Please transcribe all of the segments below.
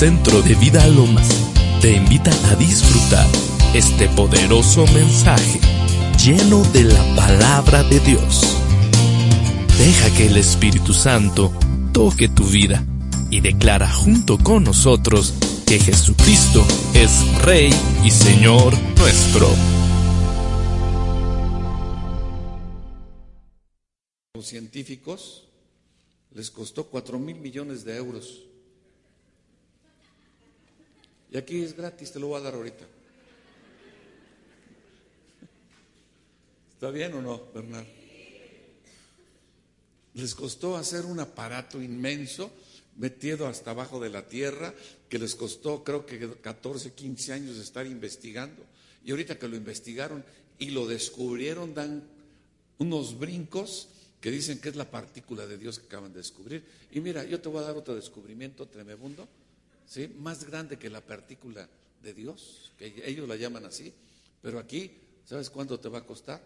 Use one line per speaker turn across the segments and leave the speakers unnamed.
Centro de Vida Lomas te invita a disfrutar este poderoso mensaje lleno de la palabra de Dios. Deja que el Espíritu Santo toque tu vida y declara junto con nosotros que Jesucristo es Rey y Señor nuestro.
Los científicos les costó cuatro mil millones de euros. Y aquí es gratis, te lo voy a dar ahorita. ¿Está bien o no, Bernard? Les costó hacer un aparato inmenso metido hasta abajo de la tierra, que les costó creo que 14, 15 años de estar investigando. Y ahorita que lo investigaron y lo descubrieron, dan unos brincos que dicen que es la partícula de Dios que acaban de descubrir. Y mira, yo te voy a dar otro descubrimiento tremebundo, ¿sí? más grande que la partícula de Dios, que ellos la llaman así. Pero aquí, ¿sabes cuánto te va a costar?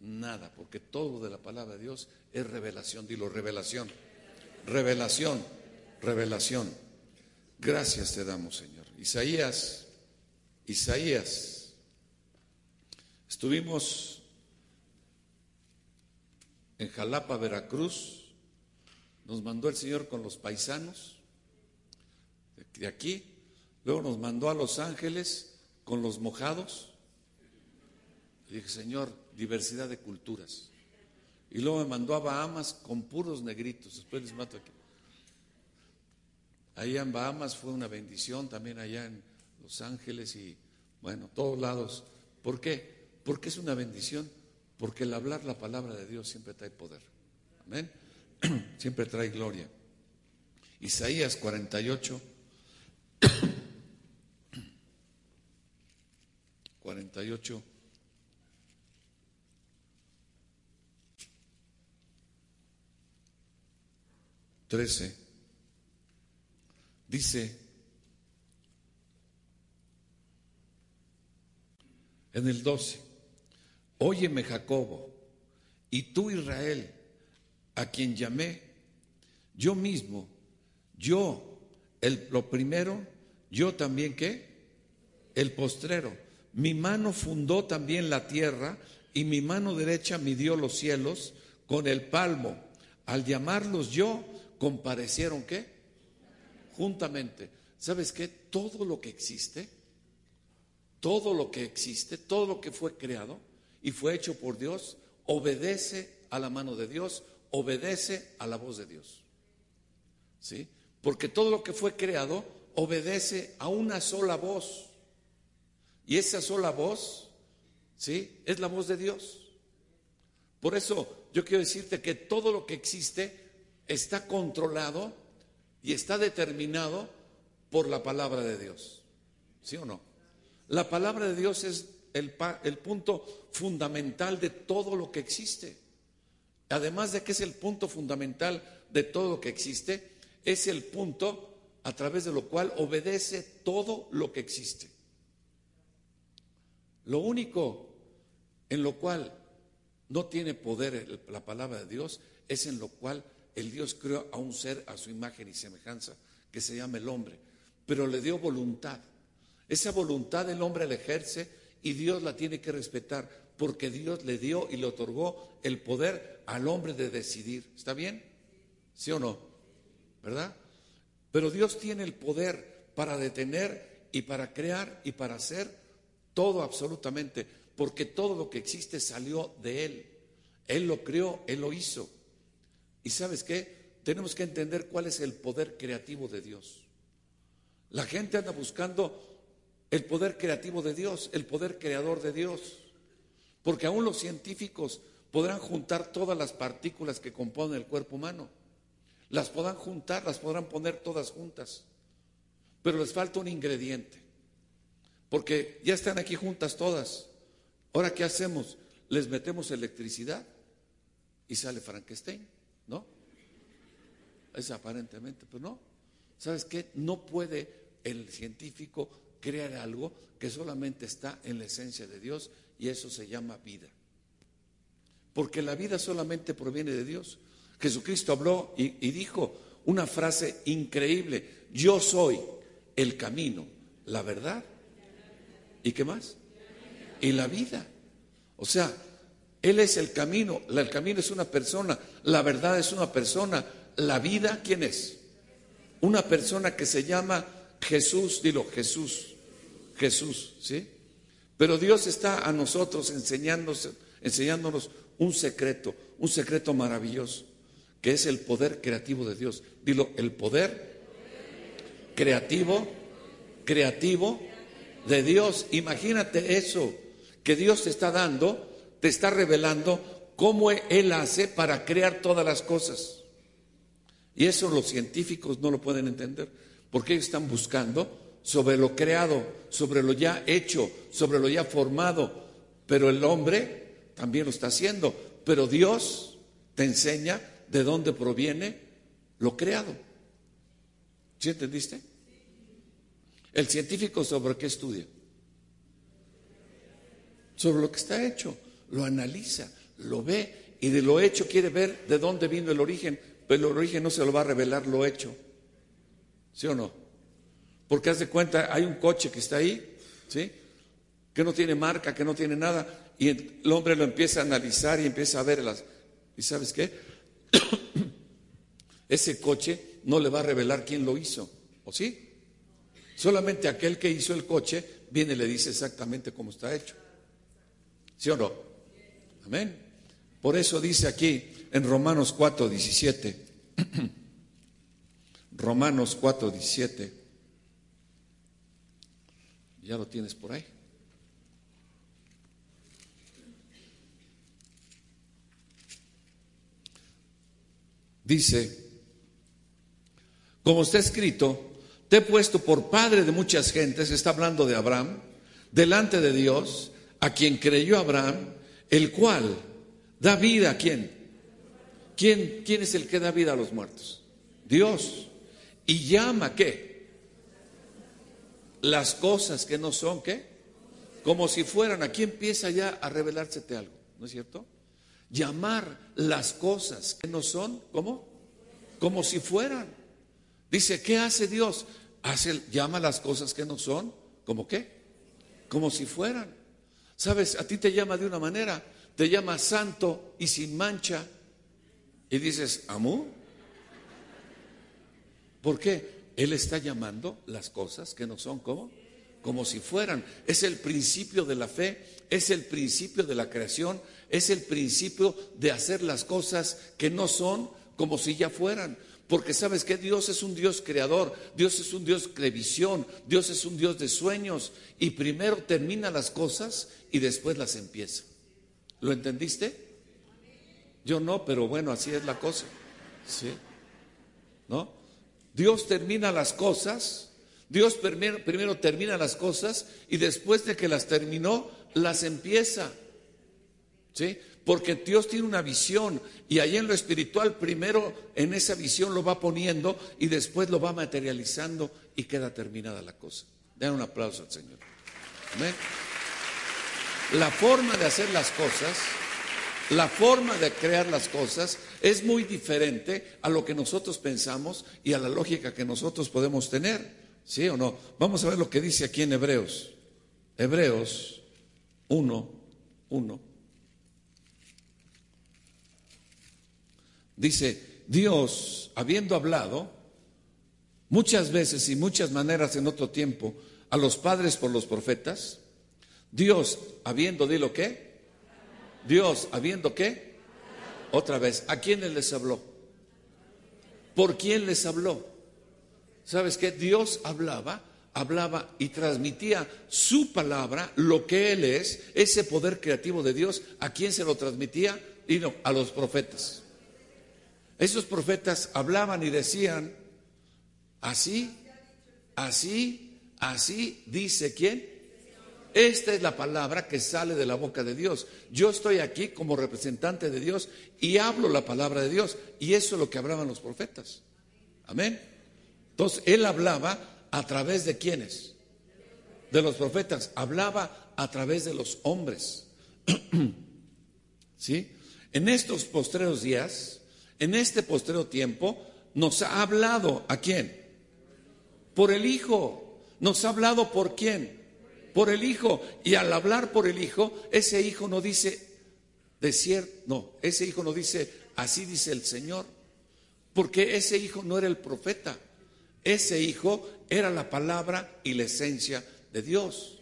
Nada, porque todo de la palabra de Dios es revelación. Dilo, revelación. Revelación, revelación. Gracias te damos, Señor. Isaías, Isaías. Estuvimos en Jalapa, Veracruz. Nos mandó el Señor con los paisanos de aquí. Luego nos mandó a Los Ángeles con los mojados. Y dije, Señor, diversidad de culturas. Y luego me mandó a Bahamas con puros negritos. Después les mato aquí. Allá en Bahamas fue una bendición, también allá en Los Ángeles y bueno, todos lados. ¿Por qué? Porque es una bendición, porque el hablar la palabra de Dios siempre trae poder. Amén. Siempre trae gloria. Isaías 48. 48. Trece. Dice en el 12, óyeme Jacobo, y tú Israel, a quien llamé, yo mismo, yo, el, lo primero, yo también qué, el postrero. Mi mano fundó también la tierra y mi mano derecha midió los cielos con el palmo. Al llamarlos yo, comparecieron qué? Juntamente. ¿Sabes qué? Todo lo que existe, todo lo que existe, todo lo que fue creado y fue hecho por Dios, obedece a la mano de Dios, obedece a la voz de Dios. ¿Sí? Porque todo lo que fue creado obedece a una sola voz. Y esa sola voz, ¿sí? Es la voz de Dios. Por eso yo quiero decirte que todo lo que existe está controlado y está determinado por la palabra de Dios. ¿Sí o no? La palabra de Dios es el, el, punto fundamental de todo lo que existe. Además de que es el punto fundamental de todo lo que existe, es el punto a través de lo cual obedece todo lo que existe. Lo único en lo cual no tiene poder la palabra de Dios es en lo cual el Dios creó a un ser a su imagen y semejanza, que se llama el hombre, pero le dio voluntad. Esa voluntad el hombre la ejerce y Dios la tiene que respetar, porque Dios le dio y le otorgó el poder al hombre de decidir. ¿Está bien? ¿Sí o no? ¿Verdad? Pero Dios tiene el poder para detener y para crear y para hacer todo absolutamente, porque todo lo que existe salió de Él. Él lo creó, Él lo hizo. ¿Y sabes qué? Tenemos que entender cuál es el poder creativo de Dios. La gente anda buscando el poder creativo de Dios, el poder creador de Dios. Porque aún los científicos podrán juntar todas las partículas que componen el cuerpo humano. Las podrán juntar, las podrán poner todas juntas. Pero les falta un ingrediente. Porque ya están aquí juntas todas. Ahora, ¿qué hacemos? Les metemos electricidad y sale Frankenstein. ¿No? Es aparentemente, pero no. ¿Sabes qué? No puede el científico crear algo que solamente está en la esencia de Dios y eso se llama vida. Porque la vida solamente proviene de Dios. Jesucristo habló y, y dijo, una frase increíble. Yo soy el camino, la verdad. ¿Y qué más? Y la vida. O sea, Él es el camino. El camino es una persona. La verdad es una persona. La vida, ¿quién es? Una persona que se llama Jesús. Dilo, Jesús. Jesús, ¿sí? Pero Dios está a nosotros enseñándonos, enseñándonos un secreto, un secreto maravilloso, que es el poder creativo de Dios. Dilo, el poder creativo, creativo de Dios. Imagínate eso, que Dios te está dando, te está revelando cómo Él hace para crear todas las cosas. Y eso los científicos no lo pueden entender, porque ellos están buscando sobre lo creado, sobre lo ya hecho, sobre lo ya formado. Pero el hombre también lo está haciendo. Pero Dios te enseña de dónde proviene lo creado. ¿Sí entendiste? El científico sobre qué estudia? Sobre lo que está hecho. Lo analiza, lo ve y de lo hecho quiere ver de dónde vino el origen. Pero el origen no se lo va a revelar lo hecho. ¿Sí o no? Porque haz de cuenta, hay un coche que está ahí, ¿sí? Que no tiene marca, que no tiene nada, y el hombre lo empieza a analizar y empieza a ver las. ¿Y sabes qué? Ese coche no le va a revelar quién lo hizo, ¿o sí? Solamente aquel que hizo el coche viene y le dice exactamente cómo está hecho. ¿Sí o no? Amén. Por eso dice aquí en Romanos 4, 17. Romanos 4, 17. Ya lo tienes por ahí. Dice, como está escrito, te he puesto por padre de muchas gentes, está hablando de Abraham, delante de Dios, a quien creyó Abraham, el cual da vida a quién. ¿Quién, quién es el que da vida a los muertos? Dios. Y llama qué? Las cosas que no son, ¿qué? Como si fueran. Aquí empieza ya a revelársete algo, ¿no es cierto? Llamar las cosas que no son, ¿cómo? Como si fueran. Dice, ¿qué hace Dios? Hace, llama las cosas que no son, ¿como qué? Como si fueran. ¿Sabes? A ti te llama de una manera, te llama santo y sin mancha. Y dices, ¿amú? ¿Por qué? Él está llamando las cosas que no son como como si fueran. Es el principio de la fe, es el principio de la creación, es el principio de hacer las cosas que no son como si ya fueran. Porque sabes que Dios es un Dios creador, Dios es un Dios de visión, Dios es un Dios de sueños y primero termina las cosas y después las empieza. ¿Lo entendiste? Yo no, pero bueno, así es la cosa. ¿Sí? ¿No? Dios termina las cosas, Dios primero, termina las cosas y después de que las terminó, las empieza. ¿Sí? Porque Dios tiene una visión y ahí en lo espiritual primero en esa visión lo va poniendo y después lo va materializando y queda terminada la cosa. Den un aplauso al Señor. Amén. La forma de hacer las cosas la forma de crear las cosas es muy diferente a lo que nosotros pensamos y a la lógica que nosotros podemos tener. ¿Sí o no? Vamos a ver lo que dice aquí en Hebreos. Hebreos 1, 1. Dice, Dios, habiendo hablado muchas veces y muchas maneras en otro tiempo a los padres por los profetas, Dios, habiendo, lo qué? Dios, habiendo qué? Otra vez, ¿a quiénes les habló? ¿Por quién les habló? ¿Sabes qué? Dios hablaba, hablaba y transmitía su palabra, lo que Él es, ese poder creativo de Dios. ¿A quién se lo transmitía? Y no, a los profetas. Esos profetas hablaban y decían, así, así, así, dice quién? Esta es la palabra que sale de la boca de Dios. Yo estoy aquí como representante de Dios y hablo la palabra de Dios. Y eso es lo que hablaban los profetas. Amén. Entonces, él hablaba a través de quiénes? De los profetas. Hablaba a través de los hombres. ¿Sí? En estos postreros días, en este postrero tiempo, nos ha hablado a quién? Por el Hijo. Nos ha hablado por quién? Por el Hijo. Y al hablar por el Hijo, ese Hijo no dice, de cierto, no, ese Hijo no dice, así dice el Señor. Porque ese Hijo no era el profeta. Ese Hijo era la palabra y la esencia de Dios.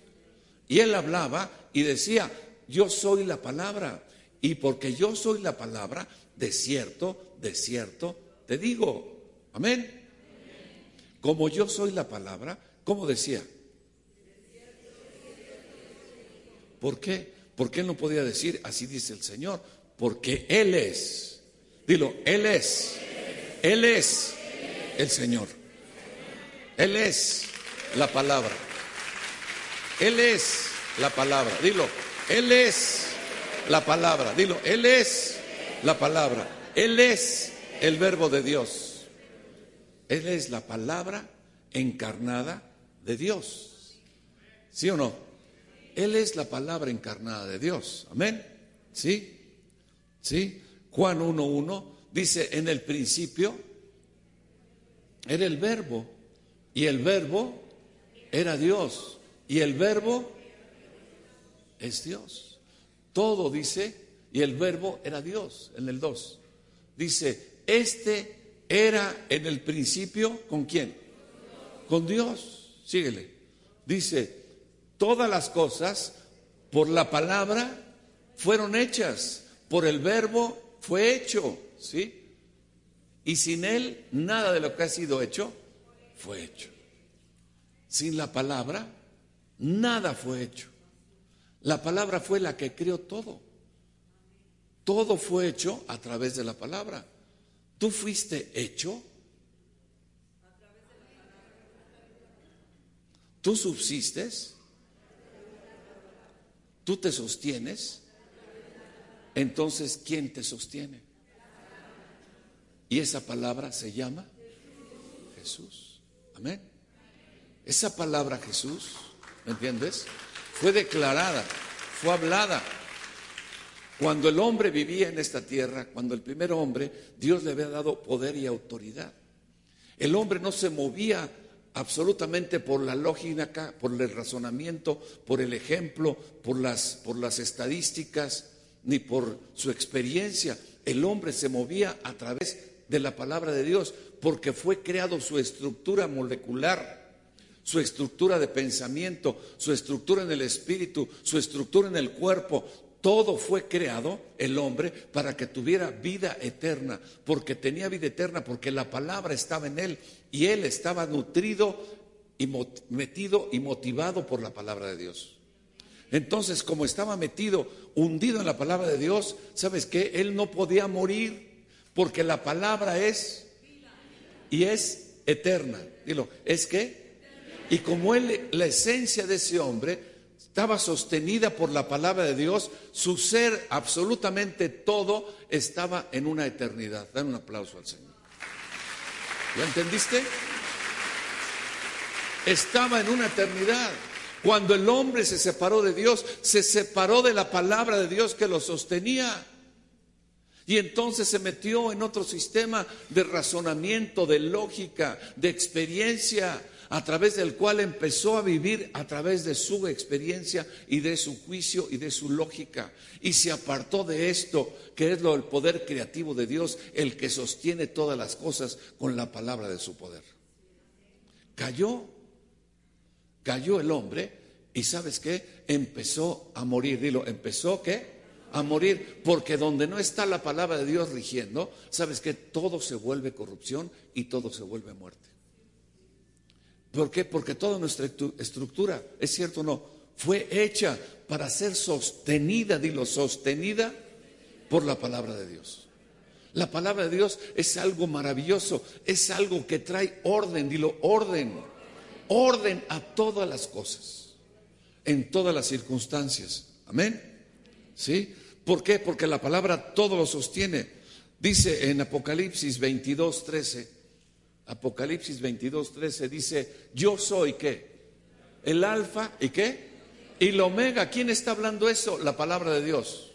Y él hablaba y decía, yo soy la palabra. Y porque yo soy la palabra, de cierto, de cierto, te digo. Amén. Como yo soy la palabra, ¿cómo decía? ¿Por qué? Porque él no podía decir, así dice el Señor, porque Él es. Dilo, Él es. Él es el Señor. Él es la palabra. Él es la palabra. Dilo, Él es la palabra. Dilo, Él es la palabra. Él es el verbo de Dios. Él es la palabra encarnada de Dios. ¿Sí o no? Él es la palabra encarnada de Dios. Amén. ¿Sí? ¿Sí? Juan 1.1 dice, en el principio era el verbo y el verbo era Dios y el verbo es Dios. Todo dice, y el verbo era Dios en el 2. Dice, este era en el principio con quién? Con Dios. Síguele. Dice, todas las cosas por la palabra fueron hechas, por el verbo fue hecho, ¿sí? Y sin él nada de lo que ha sido hecho fue hecho. Sin la palabra nada fue hecho. La palabra fue la que creó todo. Todo fue hecho a través de la palabra. Tú fuiste hecho. Tú subsistes tú te sostienes, entonces ¿quién te sostiene? Y esa palabra se llama Jesús. Amén. Esa palabra Jesús, ¿me entiendes? Fue declarada, fue hablada. Cuando el hombre vivía en esta tierra, cuando el primer hombre, Dios le había dado poder y autoridad. El hombre no se movía absolutamente por la lógica, por el razonamiento, por el ejemplo, por las, por las estadísticas, ni por su experiencia. El hombre se movía a través de la palabra de Dios porque fue creado su estructura molecular, su estructura de pensamiento, su estructura en el espíritu, su estructura en el cuerpo. Todo fue creado, el hombre, para que tuviera vida eterna, porque tenía vida eterna, porque la palabra estaba en él y él estaba nutrido y metido y motivado por la palabra de Dios. Entonces, como estaba metido, hundido en la palabra de Dios, ¿sabes qué? Él no podía morir porque la palabra es y es eterna. Dilo, ¿es qué? Y como él, la esencia de ese hombre estaba sostenida por la palabra de Dios, su ser, absolutamente todo, estaba en una eternidad. Dan un aplauso al Señor. ¿Ya entendiste? Estaba en una eternidad. Cuando el hombre se separó de Dios, se separó de la palabra de Dios que lo sostenía. Y entonces se metió en otro sistema de razonamiento, de lógica, de experiencia, a través del cual empezó a vivir a través de su experiencia y de su juicio y de su lógica. Y se apartó de esto, que es lo del poder creativo de Dios, el que sostiene todas las cosas con la palabra de su poder. Cayó, cayó el hombre y sabes qué, empezó a morir. Dilo, empezó qué? A morir, porque donde no está la palabra de Dios rigiendo, sabes que todo se vuelve corrupción y todo se vuelve muerte. ¿Por qué? Porque toda nuestra estructura, es cierto o no, fue hecha para ser sostenida, dilo, sostenida por la palabra de Dios. La palabra de Dios es algo maravilloso, es algo que trae orden, dilo, orden, orden a todas las cosas, en todas las circunstancias. Amén. ¿Sí? ¿Por qué? Porque la palabra todo lo sostiene. Dice en Apocalipsis 22, 13. Apocalipsis 22, 13 dice, yo soy qué? El alfa y qué? Y el omega. ¿Quién está hablando eso? La palabra de Dios.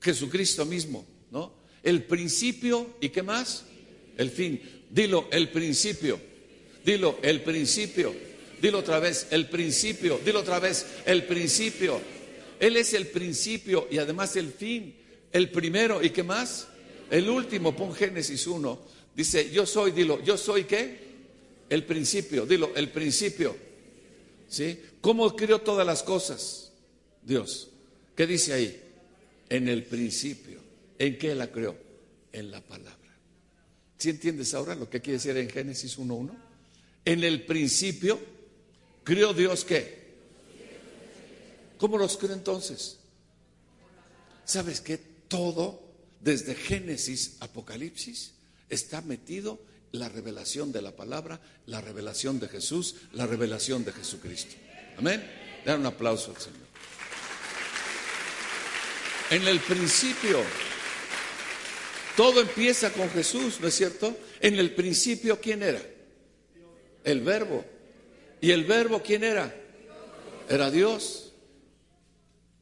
Jesucristo mismo, ¿no? El principio y qué más? el fin. Dilo, el principio. Dilo, el principio. Dilo otra vez, el principio. Dilo otra vez, el principio. Él es el principio y además el fin. El primero. ¿Y qué más? El último. Pon Génesis 1. Dice, yo soy, dilo, yo soy qué? El principio. Dilo, el principio. ¿Sí? ¿Cómo creó todas las cosas? Dios. ¿Qué dice ahí? En el principio. ¿En qué la creó? En la palabra. ¿Sí entiendes ahora lo que quiere decir en Génesis 1.1? En el principio crió Dios qué? ¿Cómo los creó entonces? ¿Sabes que Todo, desde Génesis, Apocalipsis, está metido la revelación de la palabra, la revelación de Jesús, la revelación de Jesucristo. Amén. Dan un aplauso al Señor. En el principio, todo empieza con Jesús, ¿no es cierto? En el principio, ¿quién era? El verbo. ¿Y el verbo quién era? Era Dios.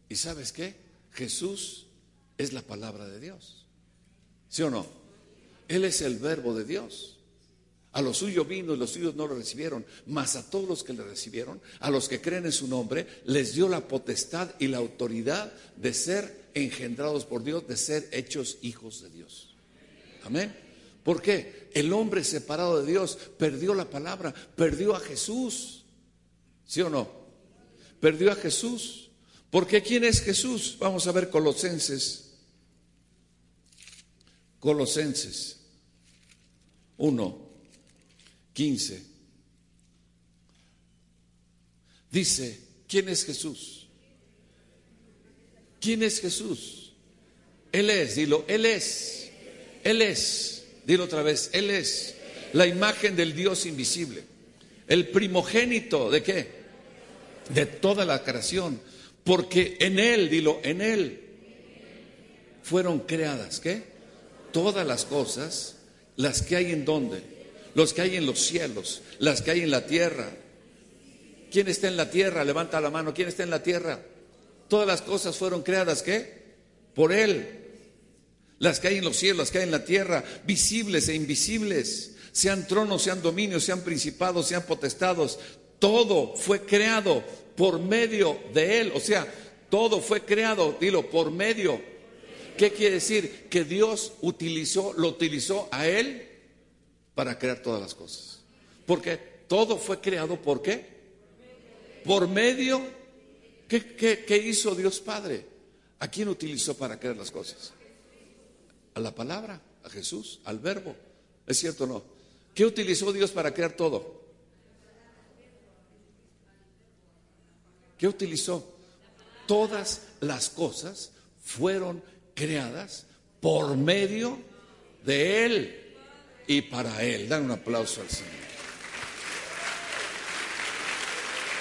¿Y sabes qué? Jesús es la palabra de Dios. ¿Sí o no? Él es el verbo de Dios. A los suyos vino y los suyos no lo recibieron, mas a todos los que le recibieron, a los que creen en su nombre, les dio la potestad y la autoridad de ser engendrados por Dios, de ser hechos hijos de Dios. Amén. ¿Por qué? El hombre separado de Dios perdió la palabra, perdió a Jesús. ¿Sí o no? Perdió a Jesús. ¿Por qué quién es Jesús? Vamos a ver Colosenses. Colosenses 1. 15. Dice, ¿quién es Jesús? ¿Quién es Jesús? Él es, dilo, Él es. Él es, dilo otra vez, Él es la imagen del Dios invisible. El primogénito de qué? De toda la creación. Porque en Él, dilo, en Él fueron creadas, ¿qué? Todas las cosas, las que hay en donde? los que hay en los cielos, las que hay en la tierra. ¿Quién está en la tierra? Levanta la mano. ¿Quién está en la tierra? Todas las cosas fueron creadas, ¿qué? Por Él. Las que hay en los cielos, las que hay en la tierra, visibles e invisibles, sean tronos, sean dominios, sean principados, sean potestados, todo fue creado por medio de Él. O sea, todo fue creado, dilo, por medio. ¿Qué quiere decir? Que Dios utilizó, lo utilizó a Él para crear todas las cosas. Porque todo fue creado por qué? Por medio. ¿Qué, hizo Dios Padre? ¿A quién utilizó para crear las cosas? A la palabra, a Jesús, al verbo. ¿Es cierto o no? ¿Qué utilizó Dios para crear todo? ¿Qué utilizó? Todas las cosas fueron creadas por medio de Él y para Él. Dan un aplauso al Señor.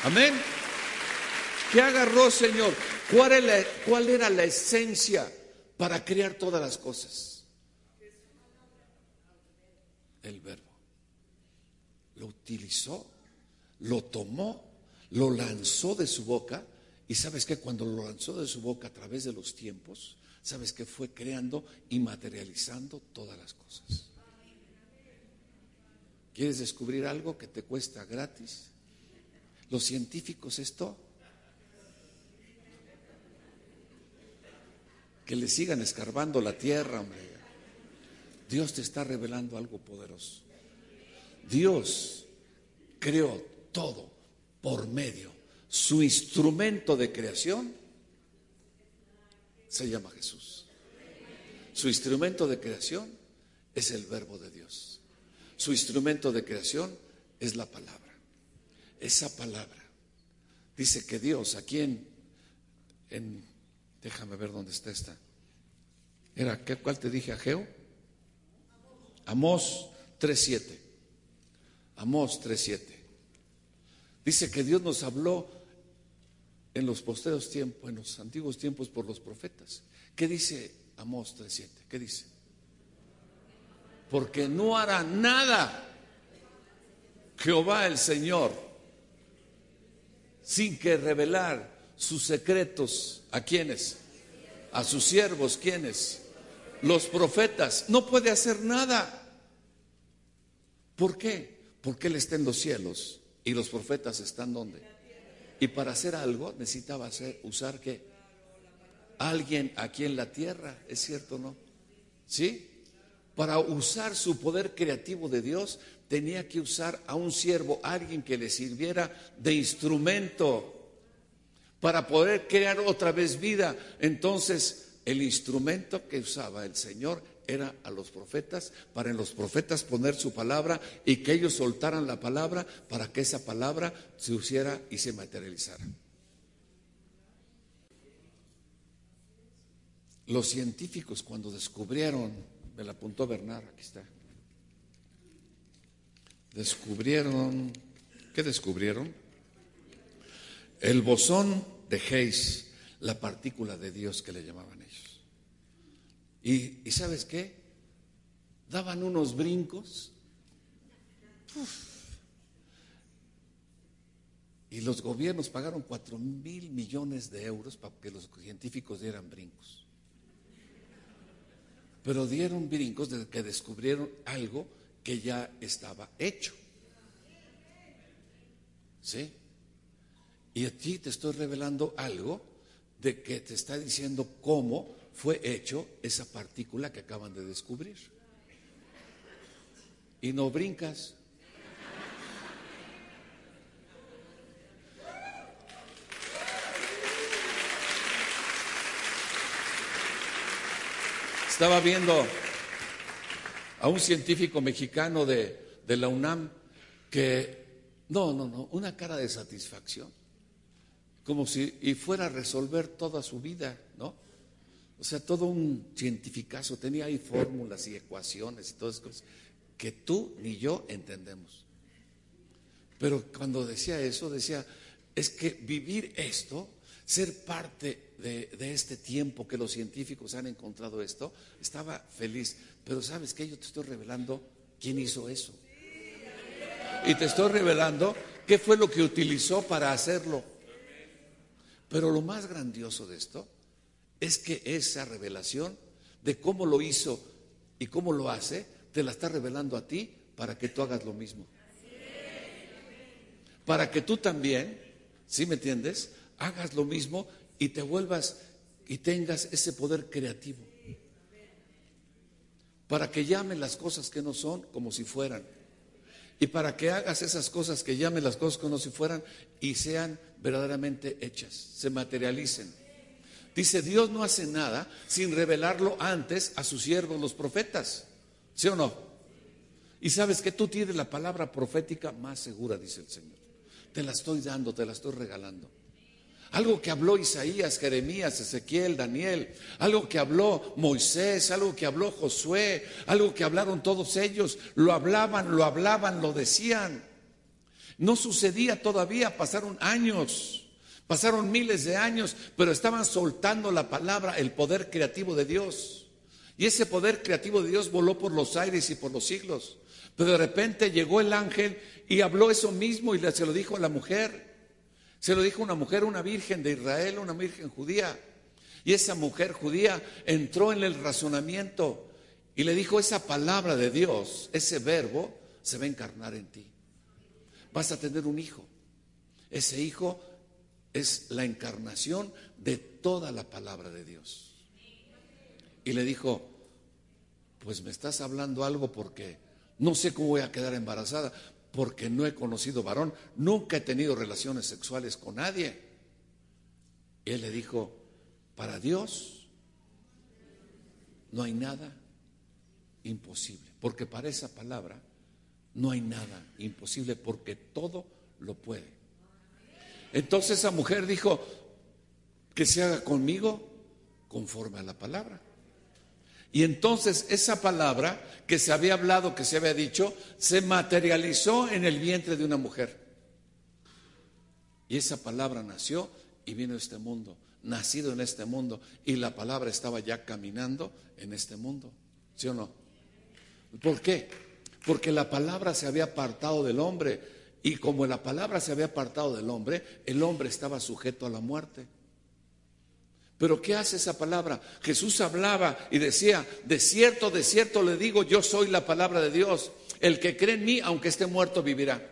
Amén. ¿Qué agarró, Señor? ¿Cuál, ¿Cuál era la esencia para crear todas las cosas? El verbo. Lo utilizó, lo tomó, lo lanzó de su boca. Y sabes que cuando lo lanzó de su boca a través de los tiempos, sabes que fue creando y materializando todas las cosas. ¿Quieres descubrir algo que te cuesta gratis? Los científicos esto. Que le sigan escarbando la tierra, hombre. Dios te está revelando algo poderoso. Dios creó todo por medio. Su instrumento de creación se llama Jesús. Su instrumento de creación es el verbo de Dios. Su instrumento de creación es la palabra. Esa palabra dice que Dios, aquí en, en déjame ver dónde está esta. Era, ¿cuál te dije, Ageo? Amós 3.7. Amós 3.7. Dice que Dios nos habló en los posteros tiempos, en los antiguos tiempos por los profetas. ¿Qué dice Amós 3.7? ¿Qué dice? porque no hará nada Jehová el Señor sin que revelar sus secretos a quienes, a sus siervos, quienes, los profetas. No puede hacer nada ¿Por qué? Porque Él está en los cielos y los profetas están donde. Y para hacer algo necesitaba usar que alguien aquí en la tierra, ¿es cierto o no? ¿Sí? Para usar su poder creativo de Dios tenía que usar a un siervo, alguien que le sirviera de instrumento para poder crear otra vez vida. Entonces, el instrumento que usaba el Señor era a los profetas, para en los profetas poner su palabra y que ellos soltaran la palabra para que esa palabra se hiciera y se materializara. Los científicos cuando descubrieron, me la apuntó Bernard, aquí está, descubrieron, ¿qué descubrieron? El bosón de Hayes, la partícula de Dios que le llamaban Y, sabes qué? Daban unos brincos. Y los gobiernos pagaron cuatro mil millones de euros para que los científicos dieran brincos. Pero dieron brincos desde que descubrieron algo que ya estaba hecho. ¿Sí? Y a ti te estoy revelando algo de que te está diciendo cómo fue hecho esa partícula que acaban de descubrir. Y no brincas. Estaba viendo a un científico mexicano de, de la UNAM que, no, no, no, una cara de satisfacción como si y fuera a resolver toda su vida. O sea, todo un cientificazo, tenía ahí fórmulas y ecuaciones y todas esas cosas que tú ni yo entendemos. Pero cuando decía eso, decía, es que vivir esto, ser parte de, de, este tiempo que los científicos han encontrado esto, estaba feliz. Pero sabes que yo te estoy revelando quién hizo eso. Y te estoy revelando qué fue lo que utilizó para hacerlo. Pero lo más grandioso de esto es que esa revelación de cómo lo hizo y cómo lo hace, te la está revelando a ti para que tú hagas lo mismo. Para que tú también, ¿sí me entiendes? Hagas lo mismo y te vuelvas y tengas ese poder creativo. Para que llamen las cosas que no son como si fueran. Y para que hagas esas cosas que llamen las cosas como si fueran y sean verdaderamente hechas, se materialicen. Dice, Dios no hace nada sin revelarlo antes a sus siervos los profetas. ¿Sí o no? Y sabes que tú tienes la palabra profética más segura, dice el Señor. Te la estoy dando, te la estoy regalando. Algo que habló Isaías, Jeremías, Ezequiel, Daniel, algo que habló Moisés, algo que habló Josué, algo que hablaron todos ellos, lo hablaban, lo hablaban, lo decían. No sucedía todavía, pasaron años, pasaron miles de años, pero estaban soltando la palabra, el poder creativo de Dios. Y ese poder creativo de Dios voló por los aires y por los siglos. Pero de repente llegó el ángel y habló eso mismo y se lo dijo a la mujer. Se lo dijo una mujer, una virgen de Israel, una virgen judía. Y esa mujer judía entró en el razonamiento y le dijo, esa palabra de Dios, ese verbo, se va a encarnar en ti vas a tener un hijo. Ese hijo es la encarnación de toda la palabra de Dios. Y le dijo, pues me estás hablando algo porque no sé cómo voy a quedar embarazada, porque no he conocido varón, nunca he tenido relaciones sexuales con nadie. Y él le dijo, para Dios no hay nada imposible, porque para esa palabra no hay nada imposible porque todo lo puede. Entonces esa mujer dijo, que se haga conmigo conforme a la palabra. Y entonces esa palabra que se había hablado, que se había dicho, se materializó en el vientre de una mujer. Y esa palabra nació y vino a este mundo, nacido en este mundo. Y la palabra estaba ya caminando en este mundo. ¿Sí o no? ¿Por qué? porque la palabra se había apartado del hombre y como la palabra se había apartado del hombre, el hombre estaba sujeto a la muerte. Pero ¿qué hace esa palabra? Jesús hablaba y decía, de cierto, de cierto le digo, yo soy la palabra de Dios. El que cree en mí, aunque esté muerto, vivirá.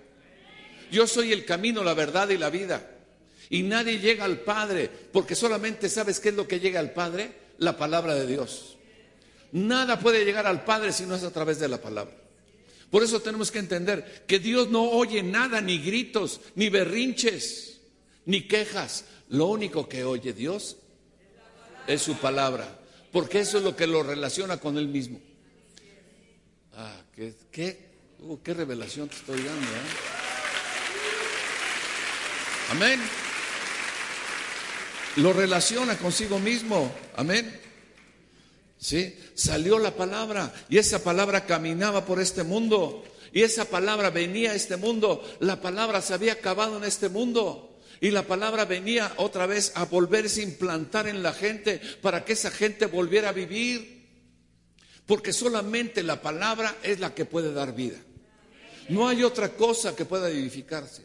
Yo soy el camino, la verdad y la vida. Y nadie llega al Padre, porque solamente sabes qué es lo que llega al Padre, la palabra de Dios. Nada puede llegar al Padre si no es a través de la palabra. Por eso tenemos que entender que Dios no oye nada, ni gritos, ni berrinches, ni quejas. Lo único que oye Dios es su palabra, porque eso es lo que lo relaciona con Él mismo. Ah, qué, uh, revelación te estoy dando. ¿eh? Amén. Lo relaciona consigo mismo. Amén. ¿Sí? Salió la palabra y esa palabra caminaba por este mundo y esa palabra venía a este mundo. La palabra se había acabado en este mundo y la palabra venía otra vez a volverse a implantar en la gente para que esa gente volviera a vivir. Porque solamente la palabra es la que puede dar vida. No hay otra cosa que pueda edificarse.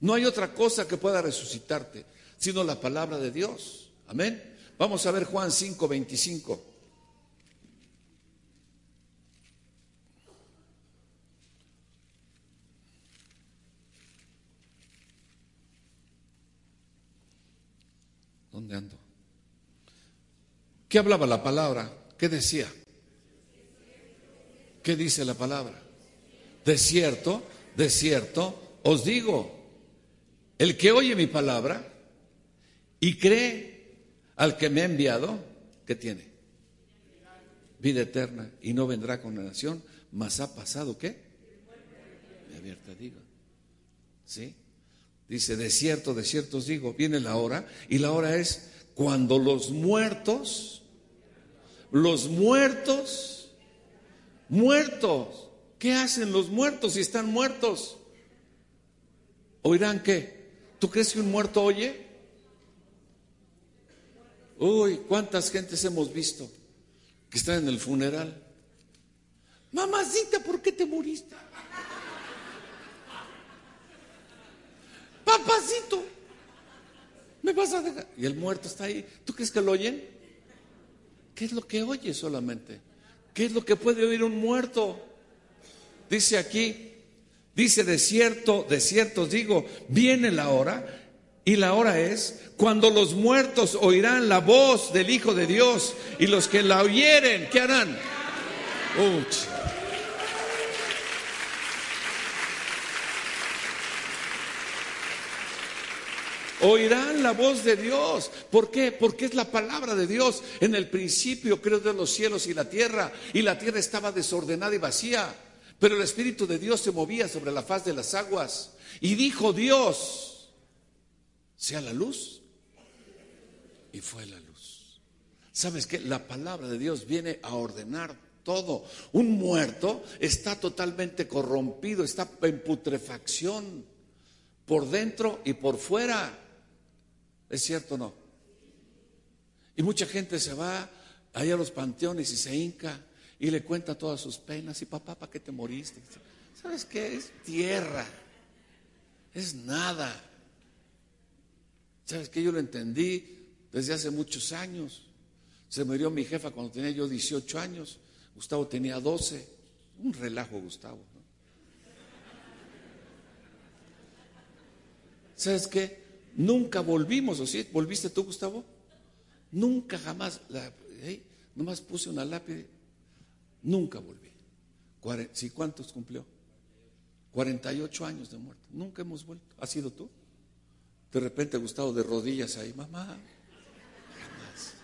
No hay otra cosa que pueda resucitarte, sino la palabra de Dios. Amén. Vamos a ver Juan 5, 25. ¿Dónde ando? ¿Qué hablaba la palabra? ¿Qué decía? ¿Qué dice la palabra? De cierto, de cierto, os digo, el que oye mi palabra y cree al que me ha enviado, ¿qué tiene? Vida eterna y no vendrá condenación, mas ha pasado ¿qué? Me abierta digo. ¿Sí? Dice, de cierto, de cierto os digo, viene la hora, y la hora es cuando los muertos, los muertos, muertos, ¿qué hacen los muertos si están muertos? ¿Oirán qué? ¿Tú crees que un muerto oye? Uy, ¿cuántas gentes hemos visto que están en el funeral? Mamacita, ¿por qué te moriste? Papacito, me vas a dejar. Y el muerto está ahí. ¿Tú crees que lo oyen? ¿Qué es lo que oye solamente? ¿Qué es lo que puede oír un muerto? Dice aquí, dice de cierto, de cierto digo, viene la hora y la hora es cuando los muertos oirán la voz del Hijo de Dios y los que la oyeren, ¿qué harán? Oirán la voz de Dios. ¿Por qué? Porque es la palabra de Dios. En el principio creo de los cielos y la tierra, y la tierra estaba desordenada y vacía, pero el Espíritu de Dios se movía sobre la faz de las aguas. Y dijo Dios, sea la luz. Y fue la luz. ¿Sabes qué? La palabra de Dios viene a ordenar todo. Un muerto está totalmente corrompido, está en putrefacción por dentro y por fuera. ¿Es cierto o no? Y mucha gente se va allá a los panteones y se hinca y le cuenta todas sus penas. Y papá, ¿para qué te moriste? ¿Sabes qué? Es tierra. Es nada. ¿Sabes qué? Yo lo entendí desde hace muchos años. Se murió mi jefa cuando tenía yo 18 años. Gustavo tenía 12. Un relajo, Gustavo. ¿Sabes qué? Nunca volvimos, ¿o sí? ¿Volviste tú, Gustavo? Nunca jamás, la, nomás puse una lápida, nunca volví. ¿Sí, ¿Cuántos cumplió? 48 años de muerte. Nunca hemos vuelto. ¿Has sido tú? De repente Gustavo de rodillas ahí, mamá. Jamás.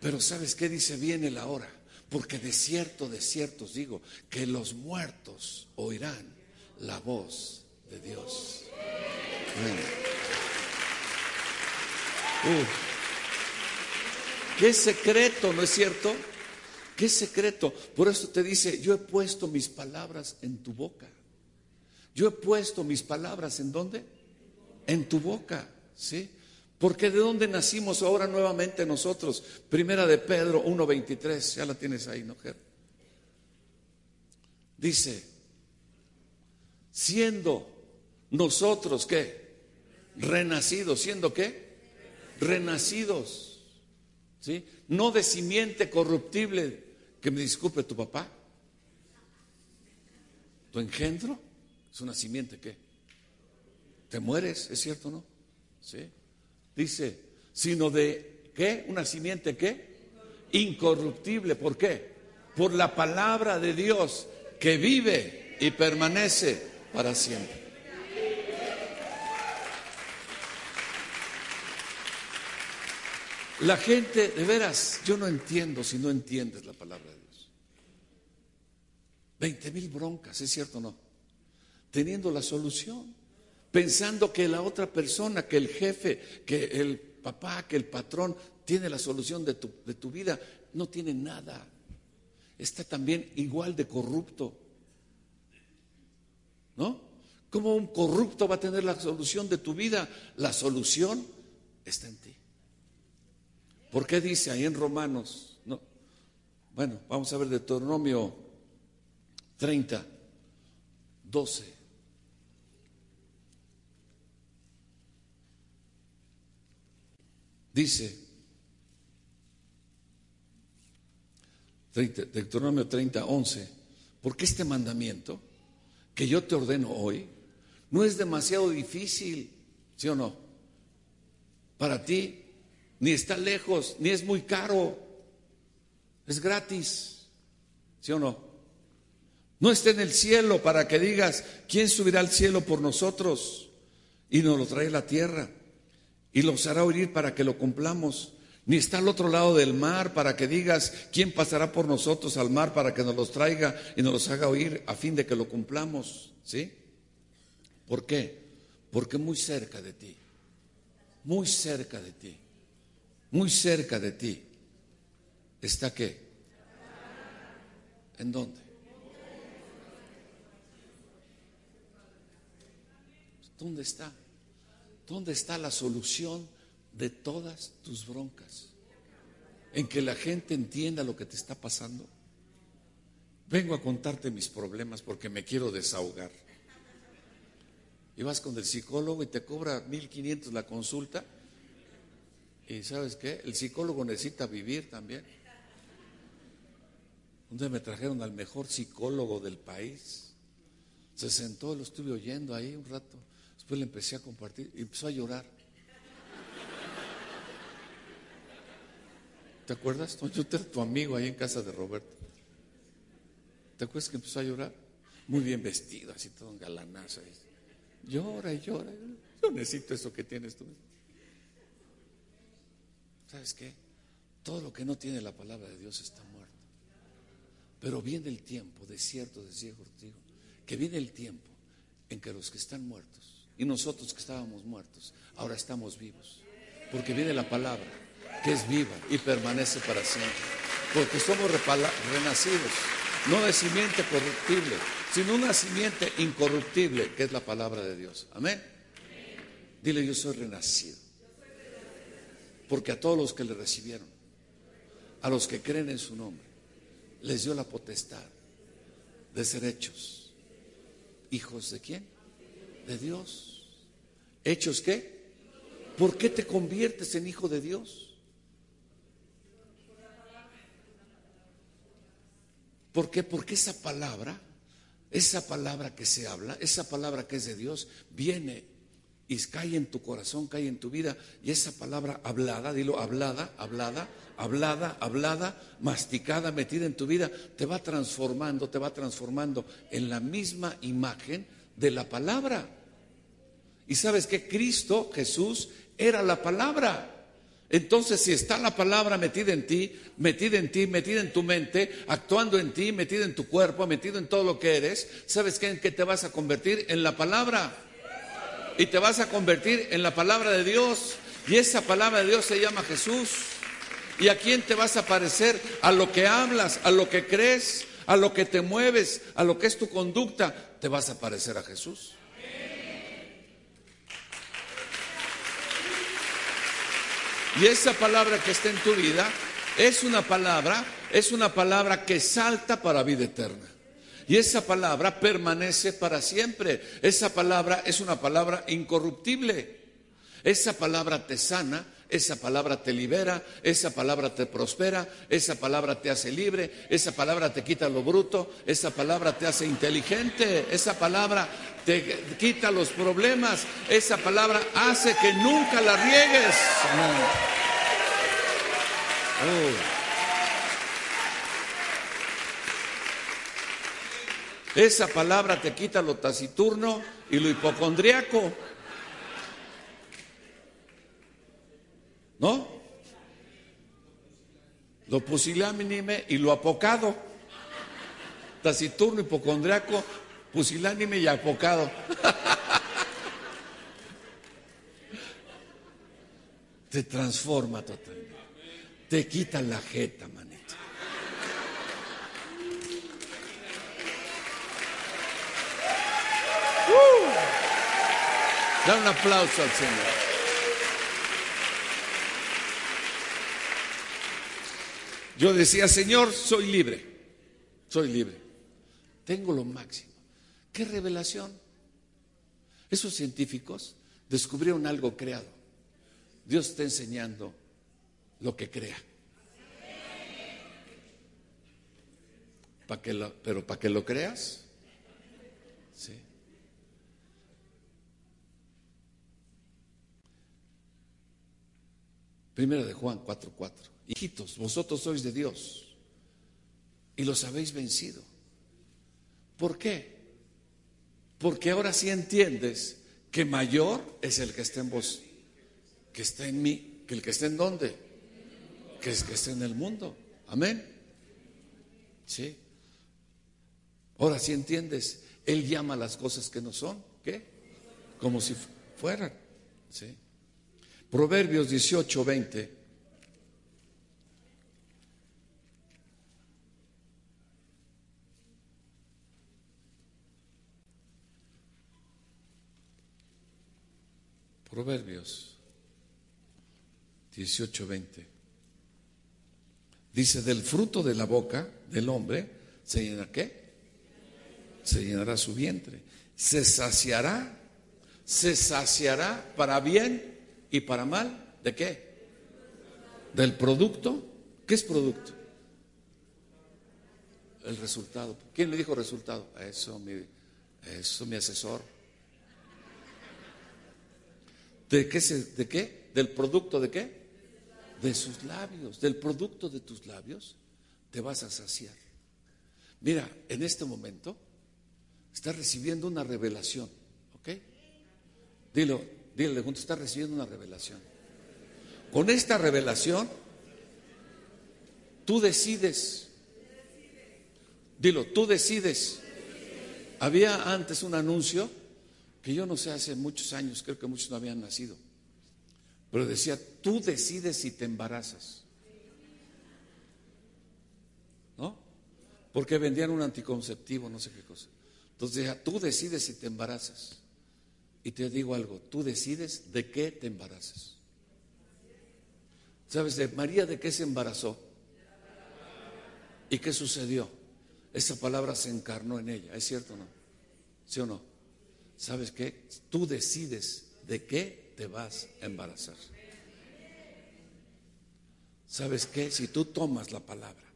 Pero ¿sabes qué dice? Viene la hora. Porque de cierto, de cierto os digo, que los muertos oirán la voz de Dios. Qué secreto, ¿no es cierto? Qué secreto. Por eso te dice, yo he puesto mis palabras en tu boca. Yo he puesto mis palabras en dónde? En tu boca, ¿sí? Porque de dónde nacimos ahora nuevamente nosotros. Primera de Pedro 1.23, ya la tienes ahí, ¿no, Dice, siendo nosotros, ¿qué? renacidos, siendo qué? Renacidos. ¿Sí? No de simiente corruptible, que me disculpe tu papá. tu engendro es una simiente que te mueres, ¿es cierto no? Sí. Dice, sino de ¿qué? Una simiente qué? Incorruptible, ¿por qué? Por la palabra de Dios que vive y permanece para siempre. La gente, de veras, yo no entiendo si no entiendes la palabra de Dios. Veinte mil broncas, ¿es cierto o no? Teniendo la solución, pensando que la otra persona, que el jefe, que el papá, que el patrón tiene la solución de tu, de tu vida, no tiene nada. Está también igual de corrupto. ¿No? ¿Cómo un corrupto va a tener la solución de tu vida? La solución está en ti. ¿Por qué dice ahí en Romanos? No. Bueno, vamos a ver Deuteronomio 30, 12. Dice, Deuteronomio 30, 11, porque este mandamiento que yo te ordeno hoy no es demasiado difícil, ¿sí o no? Para ti ni está lejos, ni es muy caro. Es gratis. ¿Sí o no? No está en el cielo para que digas, ¿quién subirá al cielo por nosotros? Y nos lo trae a la tierra. Y los hará oír para que lo cumplamos. Ni está al otro lado del mar para que digas, ¿quién pasará por nosotros al mar para que nos los traiga y nos los haga oír a fin de que lo cumplamos? ¿Sí? ¿Por qué? Porque muy cerca de ti, muy cerca de ti muy cerca de ti, ¿está qué? ¿En dónde? ¿Dónde está? ¿Dónde está la solución de todas tus broncas? En que la gente entienda lo que te está pasando. Vengo a contarte mis problemas porque me quiero desahogar. Y vas con el psicólogo y te cobra 1500 la consulta y sabes qué, el psicólogo necesita vivir también. Día me trajeron al mejor psicólogo del país. Se sentó, lo estuve oyendo ahí un rato. Después le empecé a compartir y empezó a llorar. ¿Te acuerdas? Yo era tu amigo ahí en casa de Roberto. ¿Te acuerdas que empezó a llorar? Muy bien vestido, así todo en galanazo. Llora y llora. Yo necesito eso que tienes tú. ¿Sabes qué? Todo lo que no tiene la palabra de Dios está muerto. Pero viene el tiempo, de cierto, decía contigo, que viene el tiempo en que los que están muertos y nosotros que estábamos muertos, ahora estamos vivos. Porque viene la palabra que es viva y permanece para siempre. Porque somos renacidos, no de simiente corruptible, sino una simiente incorruptible, que es la palabra de Dios. Amén. Dile, yo soy renacido. Porque a todos los que le recibieron, a los que creen en su nombre, les dio la potestad de ser hechos. ¿Hijos de quién? De Dios. ¿Hechos qué? ¿Por qué te conviertes en hijo de Dios? ¿Por qué? Porque esa palabra, esa palabra que se habla, esa palabra que es de Dios, viene y cae en tu corazón, cae en tu vida. Y esa palabra hablada, dilo, hablada, hablada, hablada, hablada, masticada, metida en tu vida, te va transformando, te va transformando en la misma imagen de la palabra. Y sabes que Cristo, Jesús, era la palabra. Entonces, si está la palabra metida en ti, metida en ti, metida en tu mente, actuando en ti, metida en tu cuerpo, metido en todo lo que eres, ¿sabes qué? en qué te vas a convertir? En la palabra y te vas a convertir en la palabra de Dios. Y esa palabra de Dios se llama Jesús. ¿Y a quién te vas a parecer? A lo que hablas, a lo que crees, a lo que te mueves, a lo que es tu conducta, te vas a parecer a Jesús. Y esa palabra que está en tu vida es una palabra, es una palabra que salta para vida eterna. Y esa palabra permanece para siempre. Esa palabra es una palabra incorruptible. Esa palabra te sana, esa palabra te libera, esa palabra te prospera, esa palabra te hace libre, esa palabra te quita lo bruto, esa palabra te hace inteligente, esa palabra te quita los problemas, esa palabra hace que nunca la riegues. Oh. Esa palabra te quita lo taciturno y lo hipocondriaco. ¿No? Lo pusilánime y lo apocado. Taciturno, hipocondriaco, pusilánime y apocado. Te transforma totalmente. Te quita la jeta, man. Da un aplauso al Señor. Yo decía, Señor, soy libre, soy libre. Tengo lo máximo. ¿Qué revelación? Esos científicos descubrieron algo creado. Dios está enseñando lo que crea. ¿Para que pero para que lo creas, sí. Primera de Juan 4:4. Hijitos, vosotros sois de Dios y los habéis vencido. ¿Por qué? Porque ahora sí entiendes que mayor es el que está en vos, que está en mí, que el que está en dónde, que es que está en el mundo. Amén. Sí. Ahora sí entiendes, Él llama las cosas que no son, ¿qué? Como si fueran. Sí. Proverbios 18, 20. Proverbios 18, 20. Dice, del fruto de la boca del hombre se llenará qué? Se llenará su vientre. Se saciará, se saciará para bien y para mal, ¿de qué? Del producto. ¿Qué es producto? El resultado. ¿Quién le dijo resultado? Eso, mi, eso, mi asesor. ¿De qué, ¿De qué? ¿Del producto de qué? De sus labios. Del producto de tus labios te vas a saciar. Mira, en este momento estás recibiendo una revelación. ¿Ok? Dilo, Dile junto, está recibiendo una revelación. Con esta revelación, tú decides. Dilo, tú decides. Había antes un anuncio que yo no sé, hace muchos años, creo que muchos no habían nacido, pero decía, tú decides si te embarazas. ¿No? Porque vendían un anticonceptivo, no sé qué cosa. Entonces decía, tú decides si te embarazas. Y te digo algo, tú decides de qué te embarazas. ¿Sabes de María de qué se embarazó? ¿Y qué sucedió? Esa palabra se encarnó en ella, ¿es cierto o no? ¿Sí o no? ¿Sabes qué? Tú decides de qué te vas a embarazar. ¿Sabes qué? Si tú tomas la palabra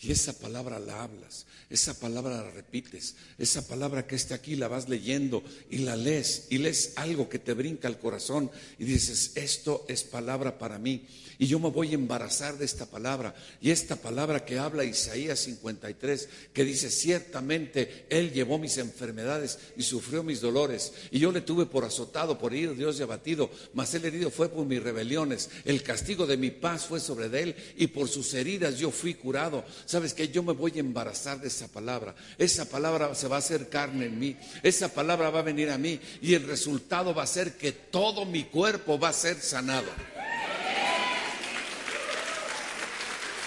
y esa palabra la hablas, esa palabra la repites, esa palabra que está aquí la vas leyendo y la lees y lees algo que te brinca al corazón y dices, esto es palabra para mí y yo me voy a embarazar de esta palabra. Y esta palabra que habla Isaías 53, que dice, ciertamente Él llevó mis enfermedades y sufrió mis dolores. Y yo le tuve por azotado, por herido, Dios y abatido, mas el herido fue por mis rebeliones. El castigo de mi paz fue sobre Él y por sus heridas yo fui curado. Sabes que yo me voy a embarazar de esa palabra. Esa palabra se va a hacer carne en mí. Esa palabra va a venir a mí y el resultado va a ser que todo mi cuerpo va a ser sanado.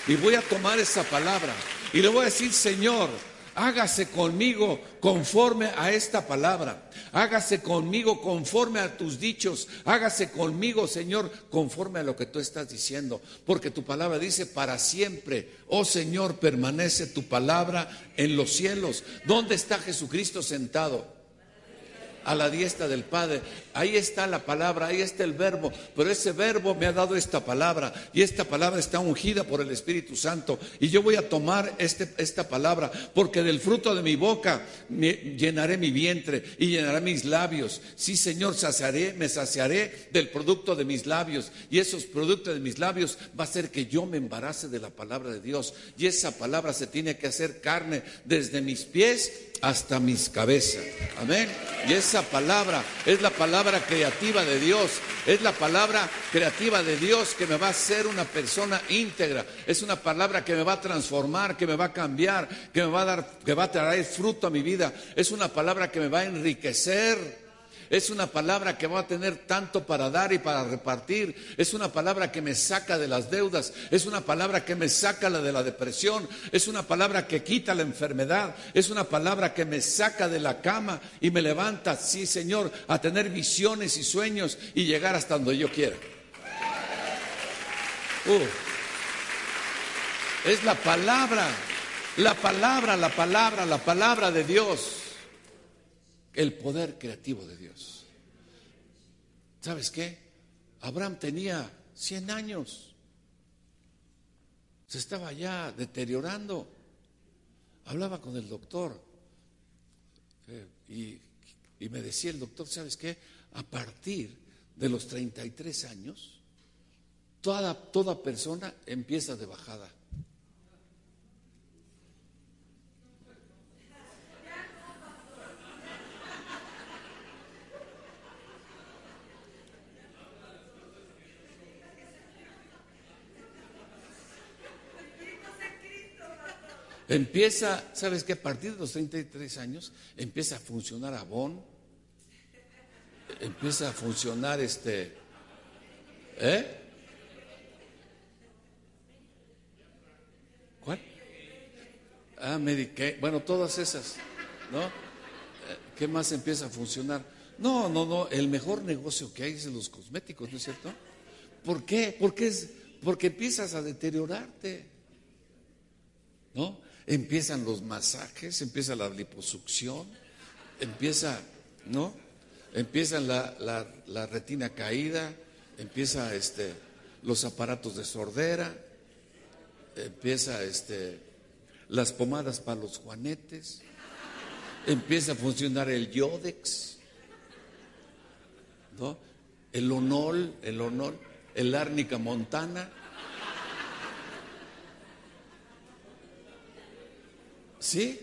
Y voy a tomar esa palabra y le voy a decir, Señor, hágase conmigo conforme a esta palabra. Hágase conmigo conforme a tus dichos. Hágase conmigo, Señor, conforme a lo que tú estás diciendo. Porque tu palabra dice para siempre. Oh Señor, permanece tu palabra en los cielos. ¿Dónde está Jesucristo sentado? a la diestra del Padre. Ahí está la palabra, ahí está el verbo, pero ese verbo me ha dado esta palabra y esta palabra está ungida por el Espíritu Santo y yo voy a tomar este, esta palabra porque del fruto de mi boca me llenaré mi vientre y llenaré mis labios. Sí, Señor, saciaré, me saciaré del producto de mis labios y esos productos de mis labios va a ser que yo me embarace de la palabra de Dios y esa palabra se tiene que hacer carne desde mis pies hasta mis cabezas. Amén. Y esa palabra es la palabra creativa de Dios. Es la palabra creativa de Dios que me va a hacer una persona íntegra. Es una palabra que me va a transformar, que me va a cambiar, que me va a dar, que va a traer fruto a mi vida. Es una palabra que me va a enriquecer. Es una palabra que va a tener tanto para dar y para repartir. Es una palabra que me saca de las deudas. Es una palabra que me saca de la depresión. Es una palabra que quita la enfermedad. Es una palabra que me saca de la cama y me levanta, sí Señor, a tener visiones y sueños y llegar hasta donde yo quiera. Es la palabra, la palabra, la palabra, la palabra de Dios el poder creativo de Dios. ¿Sabes qué? Abraham tenía 100 años. Se estaba ya deteriorando. Hablaba con el doctor eh, y, y, me decía el doctor, ¿sabes qué? A partir de los 33 años, toda, toda persona empieza de bajada. Empieza, ¿sabes qué? A partir de los 33 años empieza a funcionar Avon, empieza a funcionar este, ¿eh? ¿Cuál? Ah, Medicaid, bueno, todas esas, ¿no? Eh, ¿Qué más empieza a funcionar? No, no, no, el mejor negocio que hay es los cosméticos, ¿no es cierto? ¿Por qué? Porque, es, porque empiezas a deteriorarte, ¿no? Empiezan los masajes, empieza la liposucción, empieza, ¿no? Empieza la, la, retina caída, empieza este, los aparatos de sordera, empieza este, las pomadas para los juanetes, empieza a funcionar el yodex, ¿no? el onol, el onol, el árnica montana. ¿Sí?